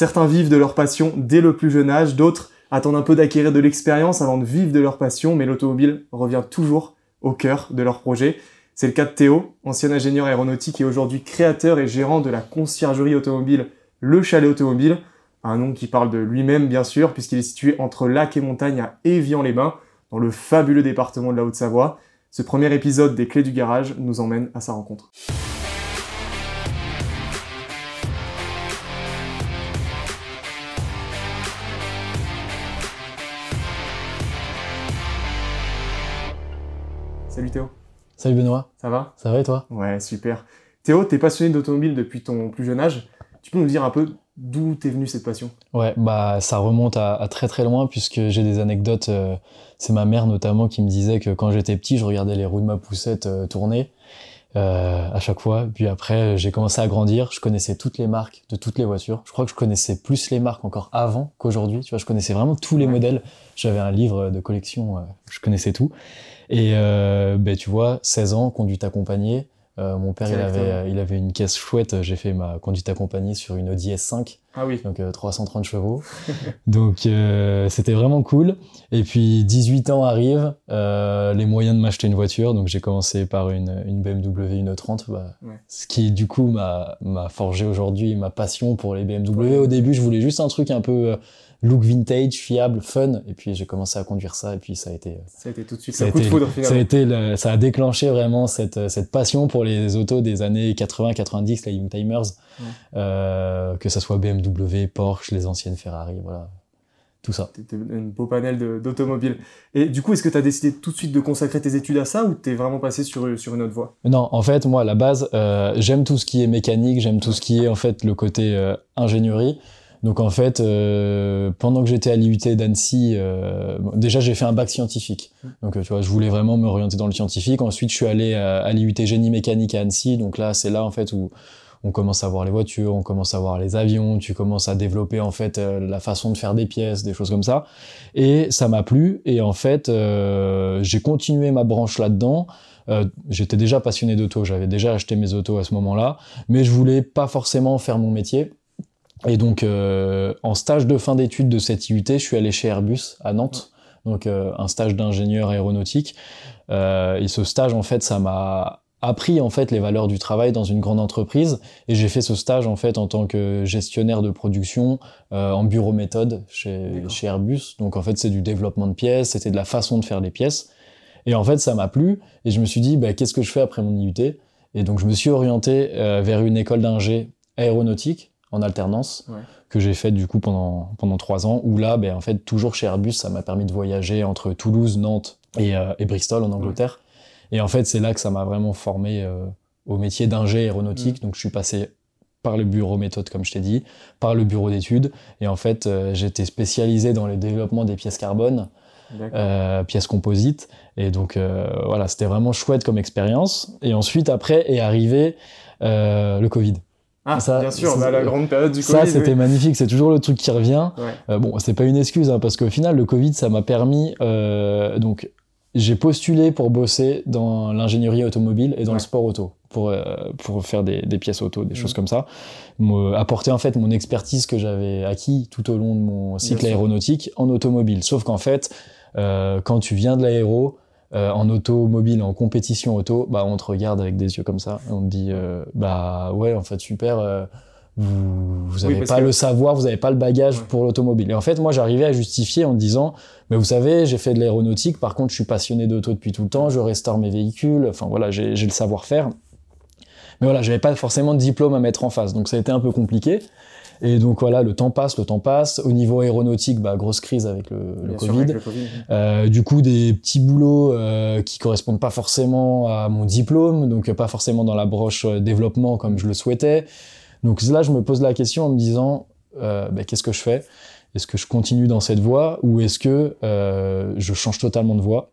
Certains vivent de leur passion dès le plus jeune âge, d'autres attendent un peu d'acquérir de l'expérience avant de vivre de leur passion, mais l'automobile revient toujours au cœur de leur projet. C'est le cas de Théo, ancien ingénieur aéronautique et aujourd'hui créateur et gérant de la conciergerie automobile Le Chalet Automobile, un nom qui parle de lui-même bien sûr, puisqu'il est situé entre lac et montagne à Évian-les-Bains, dans le fabuleux département de la Haute-Savoie. Ce premier épisode des Clés du garage nous emmène à sa rencontre. Salut Théo. Salut Benoît. Ça va? Ça va et toi? Ouais, super. Théo, t'es passionné d'automobile depuis ton plus jeune âge. Tu peux nous dire un peu d'où t'es venue cette passion? Ouais, bah ça remonte à, très très loin puisque j'ai des anecdotes. Euh, c'est ma mère notamment qui me disait que quand j'étais petit, je regardais les roues de ma poussette euh, tourner euh, à chaque fois. Puis après, j'ai commencé à grandir. Je connaissais toutes les marques de toutes les voitures. Je crois que je connaissais plus les marques encore avant qu'aujourd'hui. Tu vois, je connaissais vraiment tous les modèles. J'avais un livre de collection. je connaissais tout. Et ben, tu vois, 16 ans, conduite accompagnée. Euh, mon père, il avait, il avait une caisse chouette. J'ai fait ma conduite accompagnée sur une Audi S5. Ah oui. Donc 330 euh, chevaux. donc euh, c'était vraiment cool. Et puis 18 ans arrivent, les moyens de m'acheter une voiture. Donc j'ai commencé par une, une BMW une 30 bah, ce qui du coup m'a forgé aujourd'hui ma passion pour les BMW. Au début, je voulais juste un truc un peu look vintage, fiable, fun. Et puis j'ai commencé à conduire ça et puis ça a été. Euh, ça a été tout de suite ça un coup de foudre Ça a été, ça a déclenché vraiment cette euh, cette passion pour les autos des années 80-90, les Youngtimers, euh, que ça soit BMW, Porsche, les anciennes Ferrari, voilà. Tout ça. C'était un beau panel d'automobiles. Et du coup, est-ce que tu as décidé tout de suite de consacrer tes études à ça ou t'es vraiment passé sur, sur une autre voie? Non, en fait, moi, à la base, j'aime tout ce qui est mécanique, j'aime tout ce qui est, en fait, le côté ingénierie. Donc en fait, euh, pendant que j'étais à l'IUT d'Annecy, euh, déjà j'ai fait un bac scientifique. Donc tu vois, je voulais vraiment me orienter dans le scientifique. Ensuite, je suis allé à, à l'IUT génie mécanique à Annecy. Donc là, c'est là en fait où on commence à voir les voitures, on commence à voir les avions, tu commences à développer en fait euh, la façon de faire des pièces, des choses comme ça. Et ça m'a plu. Et en fait, euh, j'ai continué ma branche là-dedans. Euh, j'étais déjà passionné d'auto, j'avais déjà acheté mes autos à ce moment-là, mais je voulais pas forcément faire mon métier. Et donc, euh, en stage de fin d'études de cette IUT, je suis allé chez Airbus à Nantes, donc euh, un stage d'ingénieur aéronautique. Euh, et ce stage, en fait, ça m'a appris en fait les valeurs du travail dans une grande entreprise. Et j'ai fait ce stage en fait en tant que gestionnaire de production en bureau méthode chez, chez Airbus. Donc en fait, c'est du développement de pièces, c'était de la façon de faire les pièces. Et en fait, ça m'a plu. Et je me suis dit, bah, qu'est-ce que je fais après mon IUT Et donc, je me suis orienté vers une école d'ingé aéronautique en alternance que j'ai fait du coup pendant pendant trois ans où là ben en fait toujours chez Airbus ça m'a permis de voyager entre Toulouse Nantes et, euh, et Bristol en Angleterre. Et en fait c'est là que ça m'a vraiment formé euh, au métier d'ingé aéronautique. Donc je suis passé par le bureau méthode comme je t'ai dit par le bureau d'études. Et en fait euh, j'étais spécialisé dans le développement des pièces carbone pièces composites. Et donc voilà c'était vraiment chouette comme expérience. Et ensuite après est arrivé le Covid ah, ça, bien sûr, bah, la grande période du Covid. Ça, c'était magnifique. C'est toujours le truc qui revient. Euh, bon, c'est pas une excuse, hein, parce qu'au final, le Covid, ça m'a permis. Euh, donc, j'ai postulé pour bosser dans l'ingénierie automobile et dans le sport auto, pour, euh, pour faire des, des, pièces auto, des choses comme ça. Me, apporter en fait mon expertise que j'avais acquis tout au long de mon cycle aéronautique en automobile. Sauf qu'en fait, euh, quand tu viens de l'aéro, euh, en automobile, en compétition auto, bah, on te regarde avec des yeux comme ça. on te dit, euh, bah ouais, en fait, super, euh, vous, vous avez pas le savoir, vous avez pas le bagage pour l'automobile. Et en fait, moi, j'arrivais à justifier en disant, mais vous savez, j'ai fait de l'aéronautique, par contre, je suis passionné d'auto depuis tout le temps, je restaure mes véhicules, enfin voilà, j'ai le savoir-faire. Mais voilà, j'avais pas forcément de diplôme à mettre en face, donc ça a été un peu compliqué. Et donc voilà, le temps passe, le temps passe. Au niveau aéronautique, bah, grosse crise avec le, le COVID. Euh, du coup, des petits boulots euh, qui correspondent pas forcément à mon diplôme, donc pas forcément dans la broche euh, développement comme je le souhaitais. Donc là, je me pose la question en me disant, euh, bah, qu'est-ce que je fais? Est-ce que je continue dans cette voie ou est-ce que je change totalement de voie?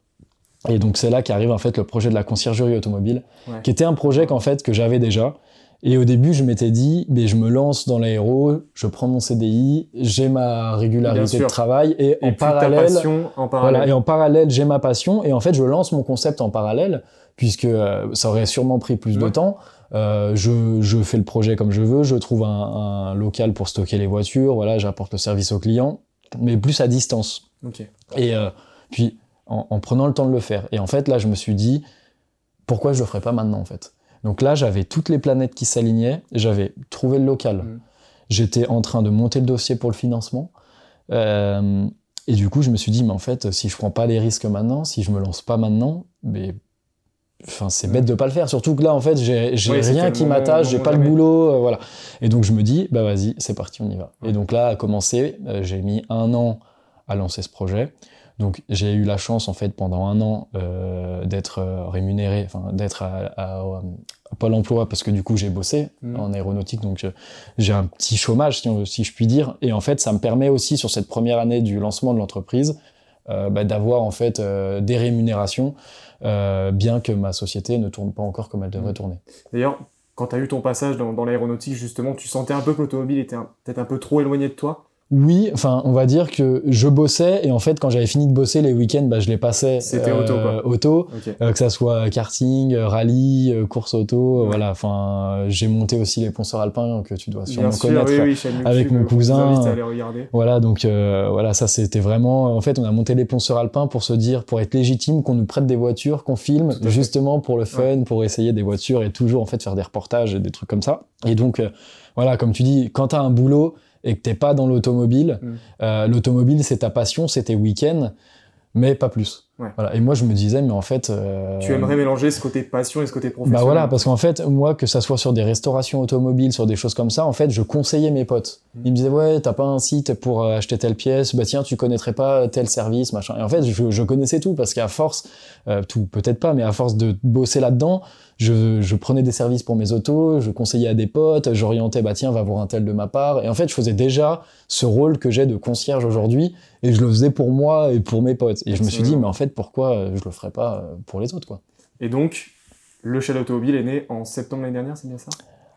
Et donc c'est là qu'arrive en fait le projet de la conciergerie automobile, qui était un projet qu'en fait que j'avais déjà, et au début, je m'étais dit, mais je me lance dans l'aéro, je prends mon CDI, j'ai ma régularité de travail et, en, parallèle, en, parallèle, et en parallèle, j'ai ma passion et en fait, je lance mon concept en parallèle puisque euh, ça aurait sûrement pris plus de temps. Euh, je, je, fais le projet comme je veux, je trouve un, un, local pour stocker les voitures, voilà, j'apporte le service au client, mais plus à distance. Okay. Et euh, puis en, en, prenant le temps de le faire. Et en fait, là, je me suis dit, pourquoi je le ferais pas maintenant en fait? Donc là, j'avais toutes les planètes qui s'alignaient, j'avais trouvé le local, mmh. j'étais en train de monter le dossier pour le financement. Euh, et du coup, je me suis dit, mais en fait, si je prends pas les risques maintenant, si je me lance pas maintenant, mais enfin c'est bête de pas le faire. Surtout que là en fait j'ai oui, rien qui m'attache j'ai pas le boulot euh, voilà. Et donc je me dis bah vas-y c'est parti on y va. Ouais. et donc là à commencer euh, j'ai mis un an à lancer ce projet donc j'ai eu la chance en fait pendant un an euh, d'être rémunéré enfin d'être à, à, à, Pôle Emploi parce que du coup j'ai bossé mmh. en aéronautique donc j'ai un petit chômage si, on, si je puis dire et en fait ça me permet aussi sur cette première année du lancement de l'entreprise euh, bah, d'avoir en fait euh, des rémunérations, euh, bien que ma société ne tourne pas encore comme elle devrait mmh. tourner. D'ailleurs, quand tu as eu ton passage dans, dans l'aéronautique, justement, tu sentais un peu que l'automobile était peut-être un peu trop éloigné de toi? Oui, enfin, on va dire que je bossais et en fait, quand j'avais fini de bosser les week-ends, bah, je les passais. C'était euh, auto, quoi. Auto, okay. euh, que ça soit karting, rallye, euh, course auto, ouais. voilà. Enfin, j'ai monté aussi les ponceurs alpins que tu dois sûrement sûr, connaître oui, oui, avec mon cousin. regarder. Voilà, donc euh, voilà, ça c'était vraiment. En fait, on a monté les ponceurs alpins pour se dire, pour être légitime, qu'on nous prête des voitures, qu'on filme, justement pour le fun, ouais. pour essayer des voitures et toujours en fait faire des reportages et des trucs comme ça. Et donc, euh, voilà, comme tu dis, quand t'as un boulot et que t'es pas dans l'automobile, mm. euh, l'automobile c'est ta passion, c'est tes week-ends, mais pas plus. Ouais. Voilà. Et moi je me disais, mais en fait... Euh... Tu aimerais mélanger ce côté passion et ce côté professionnel? Bah voilà, parce qu'en fait, moi, que ça soit sur des restaurations automobiles, sur des choses comme ça, en fait, je conseillais mes potes. Mm. Ils me disaient, ouais, t'as pas un site pour euh, acheter telle pièce, bah tiens, tu connaîtrais pas tel service, machin. Et en fait, je, je connaissais tout, parce qu'à force, euh, tout peut-être pas, mais à force de bosser là-dedans, je, je, prenais des services pour mes autos, je conseillais à des potes, j'orientais, bah tiens, va voir un tel de ma part. Et en fait, je faisais déjà ce rôle que j'ai de concierge aujourd'hui, et je le faisais pour moi et pour mes potes. Et je me suis dit, mais en fait, pourquoi euh, je le ferais pas pour les autres, quoi? Et donc, le chalet automobile est né en septembre l'année dernière, c'est bien ça?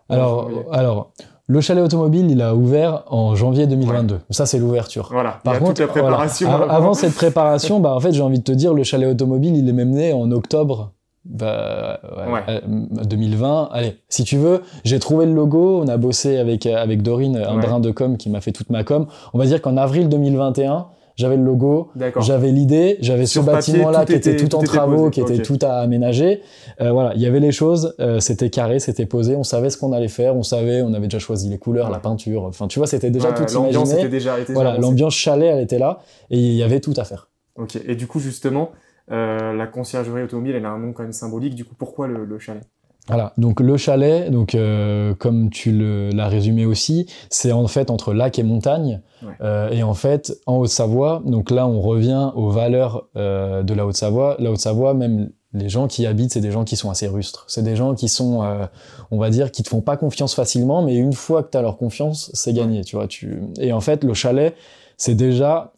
Alors, alors, le chalet automobile, il a ouvert en janvier 2022. Ouais. Ça, c'est l'ouverture. Voilà. Par contre, toute la préparation. Voilà, avant cette préparation, bah, en fait, j'ai envie de te dire, le chalet automobile, il est même né en octobre bah, ouais. Euh, 2020. Allez, si tu veux, j'ai trouvé le logo. On a bossé avec avec Dorine, un ouais. brin de com qui m'a fait toute ma com. On va dire qu'en avril 2021, j'avais le logo, j'avais l'idée, j'avais ce bâtiment-là qui était, tout, tout en travaux, qui okay. était tout à aménager. Euh, voilà, il y avait les choses, euh, c'était carré, c'était posé, on savait ce qu'on allait faire, on savait, on avait déjà choisi les couleurs, ouais. la peinture. Enfin, tu vois, c'était déjà tout imaginé. Était déjà, était voilà, l'ambiance chalet, elle était là, et il y avait tout à faire. Ok. Et du coup, justement, euh, la conciergerie automobile, elle a un nom quand même symbolique. Du coup, pourquoi le, le chalet? Voilà, donc le chalet, donc euh, comme tu l'as résumé aussi, c'est en fait entre lac et montagne. Ouais. Euh, et en fait, en Haute-Savoie, donc là on revient aux valeurs euh, de la Haute-Savoie. La Haute-Savoie, même les gens qui y habitent, c'est des gens qui sont assez rustres. C'est des gens qui sont, euh, on va dire, qui te font pas confiance facilement, mais une fois que tu as leur confiance, c'est gagné. Tu vois, tu... Et en fait, le chalet, c'est déjà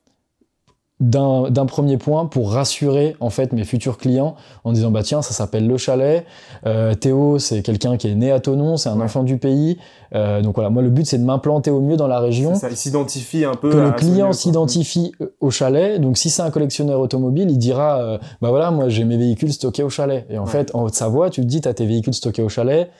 d'un premier point pour rassurer en fait mes futurs clients en disant bah tiens ça s'appelle le chalet. Euh, Théo c'est quelqu'un qui est né à Tonon c'est un ouais. enfant du pays. Euh, donc voilà moi le but c'est de m'implanter au mieux dans la région. Ça il s'identifie un peu que le client s'identifie au chalet. Donc si c'est un collectionneur automobile il dira euh, bah voilà moi j'ai mes véhicules stockés au chalet. Et en ouais. fait en Haute-Savoie tu te dis t'as tes véhicules stockés au chalet.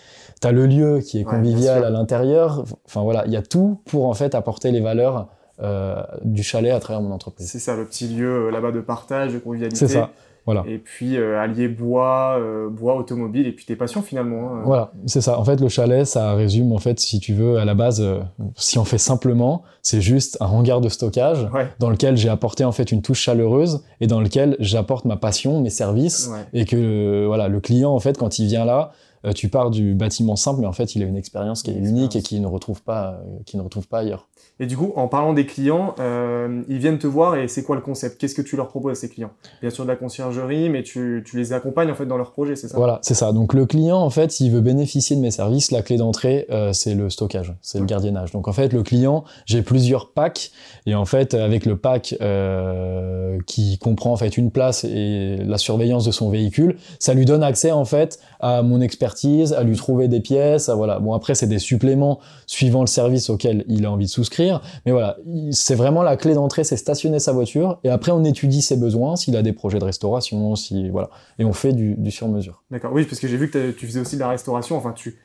T'as le lieu qui est convivial à l'intérieur. Enfin voilà il y a tout pour en fait apporter les valeurs euh, du chalet à travers mon entreprise. C'est ça, le petit lieu euh, là-bas de partage, de convivialité. C'est ça. Voilà. Et puis euh, allier bois, euh, bois automobile et puis tes passions finalement. Hein. Voilà, c'est ça. En fait, le chalet, ça résume en fait, si tu veux, à la base, euh, si on fait simplement, c'est juste un hangar de stockage ouais. dans lequel j'ai apporté en fait une touche chaleureuse et dans lequel j'apporte ma passion, mes services ouais. et que voilà, le client en fait, quand il vient là, euh, tu pars du bâtiment simple, mais en fait, il a une expérience qui est unique et qui ne retrouve pas, qui ne retrouve pas ailleurs. Et du coup, en parlant des clients, euh, ils viennent te voir et c'est quoi le concept? Qu'est-ce que tu leur proposes à ces clients? Bien sûr de la conciergerie, mais tu, tu, les accompagnes en fait dans leur projet, c'est ça? Voilà, c'est ça. Donc le client, en fait, s'il veut bénéficier de mes services, la clé d'entrée, euh, c'est le stockage, c'est le gardiennage. Donc en fait, le client, j'ai plusieurs packs et en fait, avec le pack euh, qui comprend en fait une place et la surveillance de son véhicule, ça lui donne accès en fait à mon expertise, à lui trouver des pièces, à, voilà. Bon après, c'est des suppléments suivant le service auquel il a envie de souscrire mais voilà, c'est vraiment la clé d'entrée, c'est stationner sa voiture. Et après, on étudie ses besoins, s'il a des projets de restauration, si voilà, et on fait du, du sur-mesure. D'accord. Oui, parce que j'ai vu que tu faisais aussi de la restauration. Enfin, tu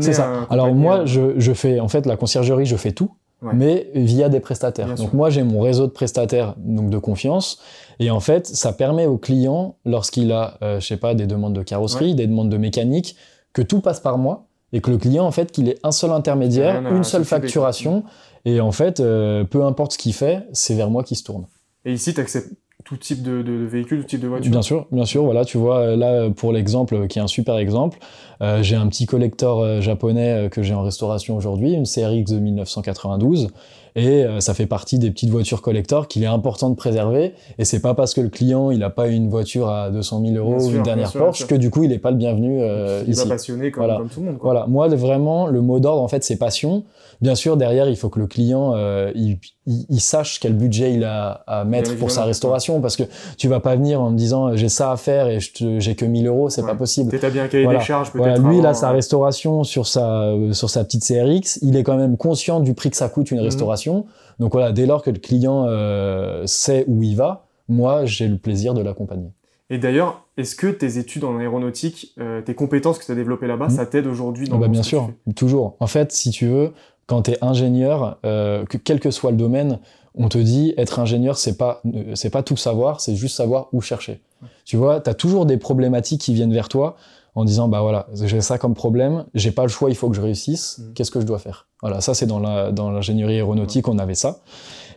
C'est ça. Alors moi, je, je fais, en fait, la conciergerie, je fais tout, Ouais. mais via des prestataires. Bien donc sûr. moi, j'ai mon réseau de prestataires, donc de confiance, et en fait, ça permet au client, lorsqu'il a, euh, je sais pas, des demandes de carrosserie, des demandes de mécanique, que tout passe par moi, et que le client, en fait, qu'il ait un seul intermédiaire, une seule facturation, et en fait, euh, peu importe ce qu'il fait, c'est vers moi qu'il se tourne. Et ici, tu acceptes tout type de, de, véhicule, tout type de voiture. Bien sûr, bien sûr. Voilà, tu vois, là, pour l'exemple, qui est un super exemple, euh, j'ai un petit collector euh, japonais euh, que j'ai en restauration aujourd'hui, une CRX de 1992, et euh, ça fait partie des petites voitures collector qu'il est important de préserver. Et c'est pas parce que le client, il a pas une voiture à 200 000 euros ou une dernière sûr, Porsche que du coup, il est pas le bienvenu euh, Il ici. passionné comme, Voilà. comme tout le monde. Quoi. Voilà, moi vraiment le mot d'ordre en fait c'est passion. Bien sûr derrière il faut que le client euh, il, il- il sache quel budget il a à mettre Bien pour sa restauration parce que tu vas pas venir en me disant j'ai ça à faire et j'ai que 1000 euros c'est Ouais. pas possible. T'as bien un cahier Voilà. des charges, peut-être. Voilà, lui il avant, a sa euh, restauration sur sa euh, sur sa petite CRX, il est quand même conscient du prix que ça coûte une Mhm. Donc voilà dès lors que le client euh, sait où il va, moi j'ai le plaisir de l'accompagner. Et d'ailleurs, est-ce que tes études en aéronautique, euh, tes compétences que tu as développées là-bas, Mhm. ça t'aide aujourd'hui dans Ah bah bien sûr, toujours. En fait, si tu veux, quand tu es ingénieur, euh, que quel que soit le domaine, on te dit être ingénieur, c'est pas c'est pas tout savoir, c'est juste savoir où chercher. Tu vois, tu as toujours des problématiques qui viennent vers toi en disant bah voilà, j'ai ça comme problème, j'ai pas le choix, il faut que je réussisse, Mhm. qu'est-ce que je dois faire? Voilà, ça c'est dans la dans l'ingénierie aéronautique, on avait ça.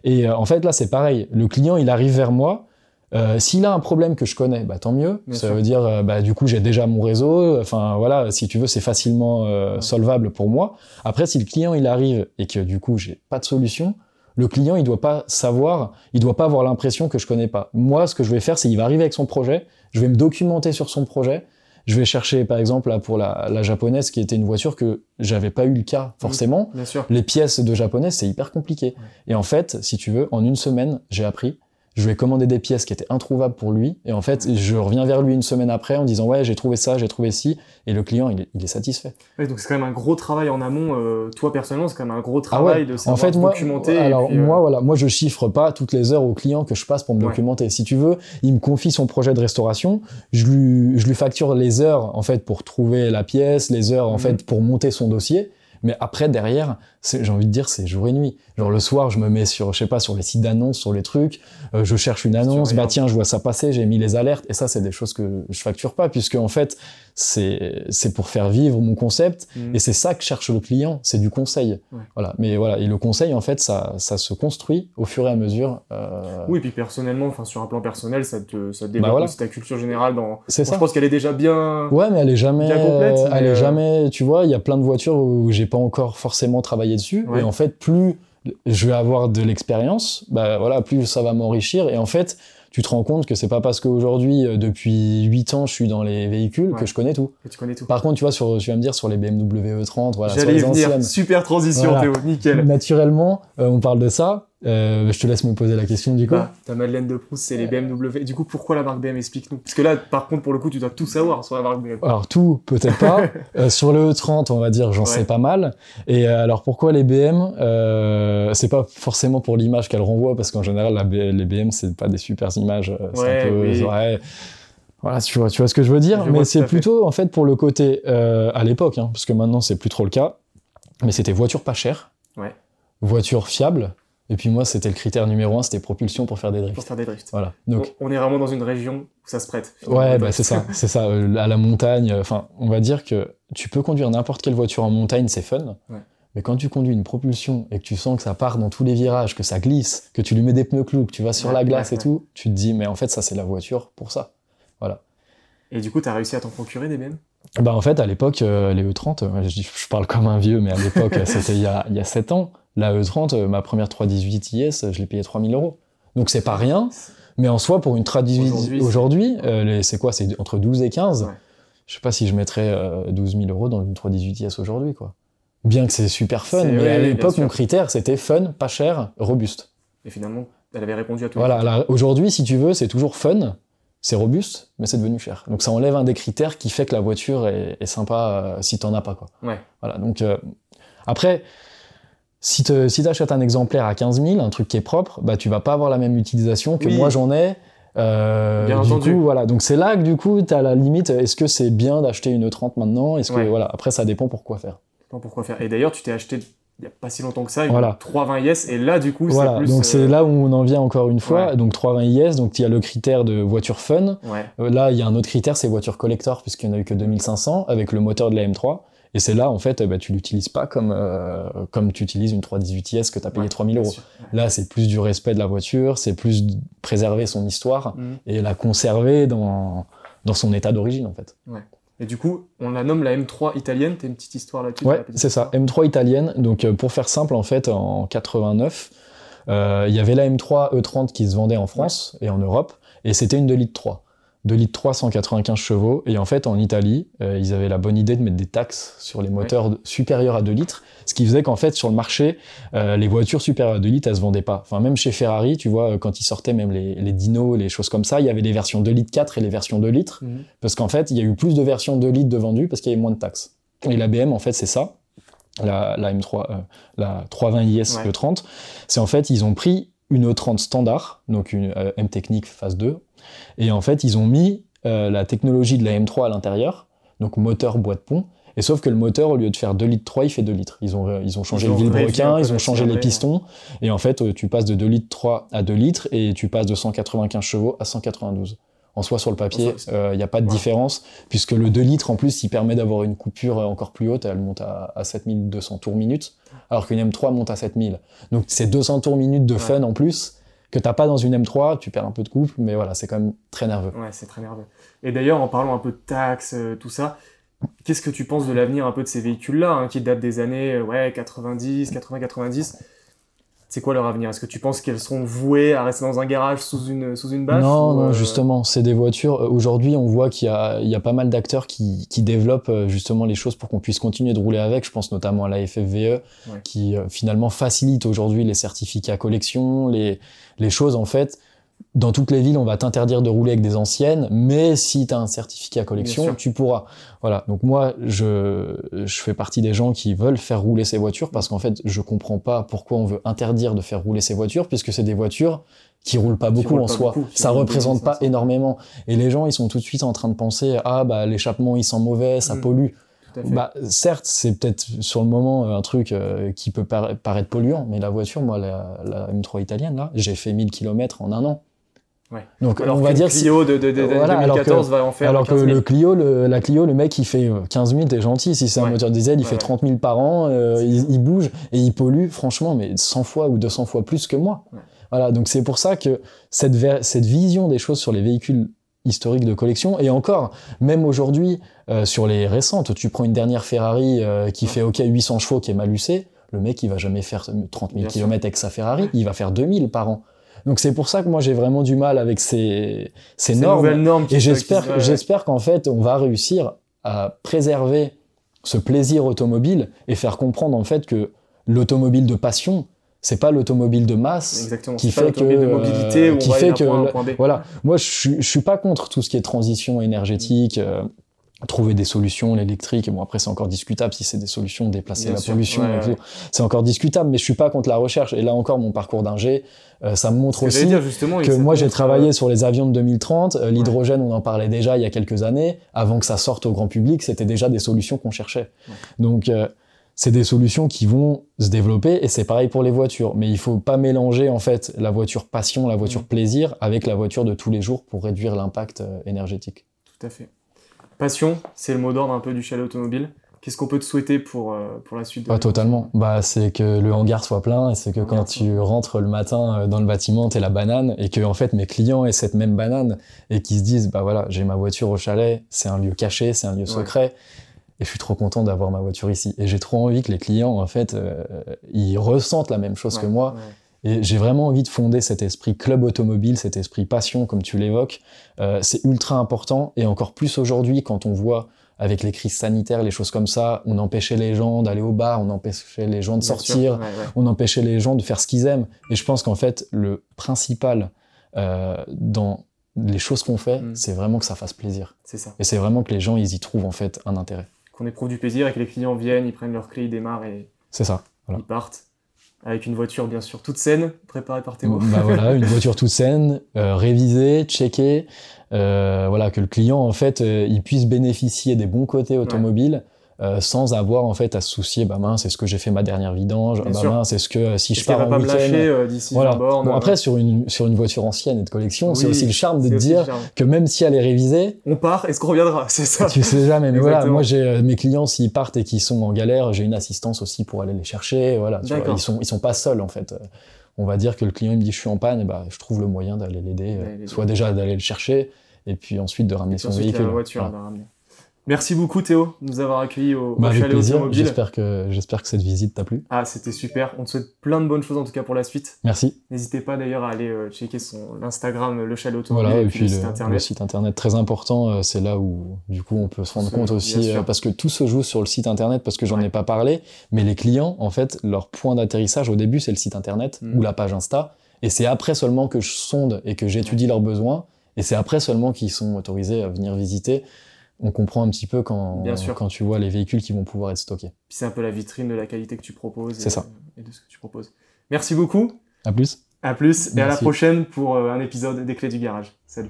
Et euh, en fait là, c'est pareil, le client, il arrive vers moi euh, S'il a un problème que je connais, bah tant mieux. Bien ça sûr. veut dire, euh, bah du coup, j'ai déjà mon réseau. Enfin voilà, si tu veux, c'est facilement euh, solvable pour moi. Après, si le client il arrive et que du coup j'ai pas de solution, le client il doit pas savoir, il doit pas avoir l'impression que je connais pas. Moi, ce que je vais faire, c'est il va arriver avec son projet, je vais me documenter sur son projet. Je vais chercher, par exemple, là, pour la, la japonaise, qui était une voiture que j'avais pas eu le cas forcément. Bien sûr. Les pièces de japonaise, c'est hyper compliqué. Et en fait, si tu veux, en une semaine, j'ai appris. Je lui ai commandé des pièces qui étaient introuvables pour lui. Et en fait, je reviens vers lui une semaine après en disant Ouais, j'ai trouvé ça, j'ai trouvé ci. Et le client, il est, il est satisfait. Ouais, donc c'est quand même un gros travail en amont. euh, toi personnellement, c'est quand même un gros travail de Ah En savoir fait, se moi, documenter. et alors puis, euh, moi, voilà, moi, je chiffre pas toutes les heures au client que je passe pour me Ouais. documenter. Si tu veux, il me confie son projet de restauration, je lui, je lui facture les heures en fait pour trouver la pièce, les heures en Mhm. fait pour monter son dossier. Mais après, derrière, j'ai envie de dire, c'est jour et nuit. Genre le soir, je me mets sur, je sais pas, sur les sites d'annonces, sur les trucs, euh, je cherche une annonce, bah tiens, je vois ça passer, j'ai mis les alertes, et ça, c'est des choses que je facture pas, puisque en fait, c'est c'est pour faire vivre mon concept, mhm. et c'est ça que cherche le client, c'est du conseil. Ouais. Voilà. Mais voilà, et le conseil, en fait, ça, ça se construit au fur et à mesure. euh, Oui, et puis personnellement, enfin sur un plan personnel, ça te, ça te développe Bah voilà. aussi ta culture générale dans. C'est Bon, ça. je pense qu'elle est déjà bien. Ouais, mais elle est jamais, Bien complète, elle est euh, jamais, tu vois, il y a plein de voitures où j'ai pas encore forcément travaillé dessus. Ouais. Et en fait, plus je vais avoir de l'expérience, bah voilà, plus ça va m'enrichir. Et en fait, tu te rends compte que c'est pas parce qu'aujourd'hui, euh, depuis 8 ans, je suis dans les véhicules Ouais. que je connais tout. que tu connais tout. Par contre, tu vois, sur, tu vas me dire sur les BMW E30, voilà, sur les venir. anciennes. Super transition, Voilà. Théo. Nickel. Naturellement, euh, on parle de ça. Euh, je te laisse me poser la question du coup. Bah, ta Madeleine de Proust, c'est les BMW. Du coup, pourquoi la marque BM Explique-nous. Parce que là, par contre, pour le coup, tu dois tout savoir sur la marque BM. Alors tout, peut-être pas. Euh, sur le E30, on va dire, j'en Ouais. sais pas mal. Et euh, alors pourquoi les BM C'est pas forcément pour l'image qu'elle renvoie, parce qu'en général, la B- les BM, c'est pas des super images. c'est Ouais, un peu, oui. ouais. Voilà, tu vois, tu vois ce que je veux dire. Je mais c'est fait. plutôt en fait pour le côté à l'époque, hein, parce que maintenant c'est plus trop le cas. Mais c'était voiture pas chère, voiture fiable. Et puis moi, c'était le critère numéro un, c'était propulsion pour faire des Pour drifts. faire des drifts. Voilà. Donc on, on est vraiment dans une région où ça se prête. finalement, Ouais, bah c'est ça, c'est ça. euh, à la montagne, euh, enfin, on va dire que tu peux conduire n'importe quelle voiture en montagne, c'est fun. Ouais. Mais quand tu conduis une propulsion et que tu sens que ça part dans tous les virages, que ça glisse, que tu lui mets des pneus clous, que tu vas sur Ouais, la glace ouais, et tout, tu te dis, mais en fait, ça, c'est la voiture pour ça. Et du coup, t'as réussi à t'en procurer des BM Bah, en fait, à l'époque, euh, les E30, euh, je, parle comme un vieux, mais à l'époque, c'était il il y a 7 ans. La E30, euh, ma première 318 IS, je l'ai payée 3000 euros. Donc, c'est pas rien. Mais en soi, pour une 318 Aujourd'hui, euh, c'est quoi? C'est entre 12 et 15. Ouais. Je sais pas si je mettrais euh, 12 000 euros dans une 318 IS aujourd'hui, quoi. Bien que c'est super fun, mais ouais, à l'époque, mon critère, c'était fun, pas cher, robuste. Et finalement, elle avait répondu à tout. Voilà, là, aujourd'hui, si tu veux, c'est toujours fun, c'est robuste, mais c'est devenu cher. Donc ça enlève un des critères qui fait que la voiture est, est sympa euh, si t'en as pas, quoi. Ouais. Voilà, donc après, si tu si t'achètes un exemplaire à 15 000, un truc qui est propre, bah tu vas pas avoir la même utilisation que Oui. moi j'en ai Euh, Bien du entendu. coup, voilà. Donc c'est là que du coup, tu as la limite. Est-ce que c'est bien d'acheter une E30 maintenant? Est-ce que Ouais. voilà. Après, ça dépend pour quoi faire. Faire Et d'ailleurs, tu t'es acheté il n'y a pas si longtemps que ça, une Voilà. 320 IS, et là, du coup, Voilà. c'est plus. Donc euh, c'est là où on en vient encore une fois. Ouais. Donc 320 IS. Donc il y a le critère de voiture fun. Ouais, Euh, Là, il y a un autre critère, c'est voiture collector, puisqu'il n'y en a eu que 2500 avec le moteur de la M3. Et c'est là, en fait, bah, tu l'utilises pas comme, euh, comme tu utilises une 318 IS que tu as payé Ouais, 3000 bien euros. sûr. Là, c'est plus du respect de la voiture, c'est plus de préserver son histoire Mhm. et la conserver dans, dans son état d'origine, en fait. Et du coup, on la nomme la M3 italienne. T'as une petite histoire là-dessus Ouais, c'est ça. histoire M3 italienne. Donc, euh, pour faire simple, en fait, en 89, euh, il y avait la M3 E30 qui se vendait en France et en Europe, et c'était une 2 litres 3. 2 litres 3, 195 chevaux. Et en fait, en Italie, euh, ils avaient la bonne idée de mettre des taxes sur les moteurs supérieurs à 2 litres, ce qui faisait qu'en fait, sur le marché, euh, les voitures supérieures à 2 litres, elles se vendaient pas. Enfin, même chez Ferrari, tu vois, quand ils sortaient même les, les dinos, les choses comme ça, il y avait les versions 2 litres 4 et les versions 2 litres. Mhm. Parce qu'en fait, il y a eu plus de versions 2 litres de vendues parce qu'il y avait moins de taxes. Et la BM, en fait, c'est ça. La, la M3, euh, la 320 IS Ouais. E30. C'est en fait, ils ont pris une E30 standard, donc une euh, M Technique phase 2. Et en fait, ils ont mis euh, la technologie de la M3 à l'intérieur, donc moteur boîte pont. Et sauf que le moteur, au lieu de faire 2 litres 3, il fait 2 litres. Ils ont, euh, ils ont changé Ils le vilebrequin, ils ont changé les pistons. Et en fait, tu passes de 2 litres 3 à 2 litres et tu passes de 195 chevaux à 192. En soi, sur le papier, soi, il n'y a pas de différence, puisque le 2 litres, en plus, il permet d'avoir une coupure euh, encore plus haute, elle monte à, à 7200 tours minute, alors qu'une M3 monte à 7000. Donc c'est 200 tours minute de Ouais. fun en plus, que t'as pas dans une M3, tu perds un peu de couple, mais voilà, c'est quand même très nerveux. Ouais, c'est très nerveux. Et d'ailleurs, en parlant un peu de taxes, euh, tout ça, qu'est-ce que tu penses de l'avenir un peu de ces véhicules-là, hein, qui datent des années euh, ouais, 90, 80, 90 C'est quoi leur avenir? Est-ce que tu penses qu'elles seront vouées à rester dans un garage sous une, sous une bâche Non, non, euh, justement, c'est des voitures. euh, Aujourd'hui, on voit qu'il y a, il y a pas mal d'acteurs qui, qui développent euh, justement les choses pour qu'on puisse continuer de rouler avec. Je pense notamment à la FFVE, qui euh, finalement facilite aujourd'hui les certificats collection, les, les choses en fait. Dans toutes les villes, on va t'interdire de rouler avec des anciennes, mais si tu as un certificat collection, tu pourras. Voilà. Donc moi, je, je fais partie des gens qui veulent faire rouler ces voitures parce qu'en fait, je comprends pas pourquoi on veut interdire de faire rouler ces voitures puisque c'est des voitures qui roulent pas beaucoup roulent en pas soi. beaucoup, ça représente pas 2500. énormément. Et les gens, ils sont tout de suite en train de penser ah bah l'échappement il sent mauvais, ça Mm. pollue. Bah certes, c'est peut-être sur le moment euh, un truc euh, qui peut para- paraître polluant, mais la voiture, moi la, la M3 italienne là, j'ai fait 1000 km en un an. Ouais. Donc alors on que va le dire Clio de, de, de- de Voilà, alors 2014 va en faire alors que 15 000. le Clio, le- la Clio, le mec, il fait euh, 15 000, t'es gentil. Si c'est un Ouais. moteur diesel, il Ouais, fait ouais. 30 000 par an, euh, il, il bouge et il pollue, franchement, mais 100 fois ou 200 fois plus que moi. Voilà, donc c'est pour ça que cette, vision des choses sur les véhicules historiques de collection, et encore, même aujourd'hui, euh, sur les récentes, tu prends une dernière Ferrari euh, qui fait OK 800 chevaux, qui est mal usée, le mec, il va jamais faire 30 000 Bien sûr. km avec sa Ferrari, il va faire 2000 par an. Donc c'est pour ça que moi j'ai vraiment du mal avec ces, ces, Ces normes. nouvelles normes qui Et j'espère, ouais, qu'en fait, on va réussir à préserver ce plaisir automobile et faire comprendre en fait que l'automobile de passion, c'est pas l'automobile de masse. Exactement. qui fait que, de mobilité euh, qui fait que point. Voilà. Moi, je suis, je suis pas contre tout ce qui est transition énergétique. euh, trouver des solutions, l'électrique, bon après c'est encore discutable si c'est des solutions déplacer Bien la sûr. pollution, Ouais, ouais. c'est encore discutable, mais je suis pas contre la recherche. Et là encore, mon parcours d'ingé, euh, ça me montre aussi dire justement, que moi j'ai travaillé euh, sur les avions de 2030, euh, l'hydrogène on en parlait déjà il y a quelques années, avant que ça sorte au grand public, c'était déjà des solutions qu'on cherchait. Ouais. Donc c'est des solutions qui vont se développer et c'est pareil pour les voitures, mais il faut pas mélanger en fait la voiture passion, la voiture plaisir avec la voiture de tous les jours pour réduire l'impact énergétique. Tout à fait. Passion, c'est le mot d'ordre un peu du chalet automobile. Qu'est-ce qu'on peut te souhaiter pour, euh, pour la suite de Ah, totalement. Bah, c'est que le hangar soit plein et c'est que quand tu rentres le matin euh, dans le bâtiment, t'es la banane et que en fait mes clients aient cette même banane et qu'ils se disent bah voilà j'ai ma voiture au chalet, c'est un lieu caché, c'est un lieu secret et je suis trop content d'avoir ma voiture ici et j'ai trop envie que les clients en fait euh, ils ressentent la même chose Ouais, que moi ouais. Et j'ai vraiment envie de fonder cet esprit club automobile, cet esprit passion, comme tu l'évoques. Euh, c'est ultra important, et encore plus aujourd'hui, quand on voit avec les crises sanitaires, les choses comme ça, on empêchait les gens d'aller au bar, on empêchait les gens de Bien sûr, sortir, ouais, ouais. on empêchait les gens de faire ce qu'ils aiment. Et je pense qu'en fait, le principal euh, dans les choses qu'on fait, Mm. c'est vraiment que ça fasse plaisir. C'est ça. Et c'est vraiment que les gens, ils y trouvent en fait un intérêt. Qu'on éprouve du plaisir et que les clients viennent, ils prennent leur clé, ils démarrent et C'est ça. Voilà. ils partent. Avec une voiture bien sûr toute saine, préparée par Théo. Bah voilà, une voiture toute saine, euh, révisée, checkée, euh, voilà que le client en fait euh, il puisse bénéficier des bons côtés automobiles. Euh, sans avoir en fait à se soucier bah mince c'est ce que j'ai fait ma dernière vidange? Bien bah sûr. mince c'est-ce que euh, si je Est-ce pars en week-end lâcher euh, d'ici voilà. 20 bornes bon euh, après sur une sur une voiture ancienne et de collection c'est aussi le charme de te dire que même si elle est révisée On part, est-ce qu'on reviendra C'est ça. tu sais jamais mais voilà moi j'ai mes clients s'ils partent et qu'ils sont en galère j'ai une assistance aussi pour aller les chercher voilà tu vois, ils sont ils sont pas seuls en fait. On va dire que le client il me dit je suis en panne et bah je trouve le moyen d'aller l'aider soit déjà d'aller le chercher et puis ensuite de ramener Et son véhicule la voiture Voilà. Merci beaucoup Théo de nous avoir accueillis au, au Bah, avec chalet plaisir j'espère que j'espère que cette visite t'a plu Ah, c'était super. On te souhaite plein de bonnes choses en tout cas pour la suite. merci N'hésitez pas d'ailleurs à aller euh, checker son l'Instagram, le chalet automobile Voilà, et, et puis puis le site internet. le site internet très important, euh, c'est là où du coup on peut se rendre compte aussi, euh, parce que tout se joue sur le site internet, parce que j'en Ouais. ai pas parlé, mais les clients, en fait, leur point d'atterrissage au début c'est le site internet Mm. ou la page Insta, et c'est après seulement que je sonde et que j'étudie leurs besoins, et c'est après seulement qu'ils sont autorisés à venir visiter. On comprend un petit peu quand, Bien sûr. quand tu vois les véhicules qui vont pouvoir être stockés. C'est un peu la vitrine de la qualité que tu proposes. C'est et- ça. Et de ce que tu proposes. Merci beaucoup. À plus À plus et à la prochaine pour euh, un épisode des clés du garage. Salut.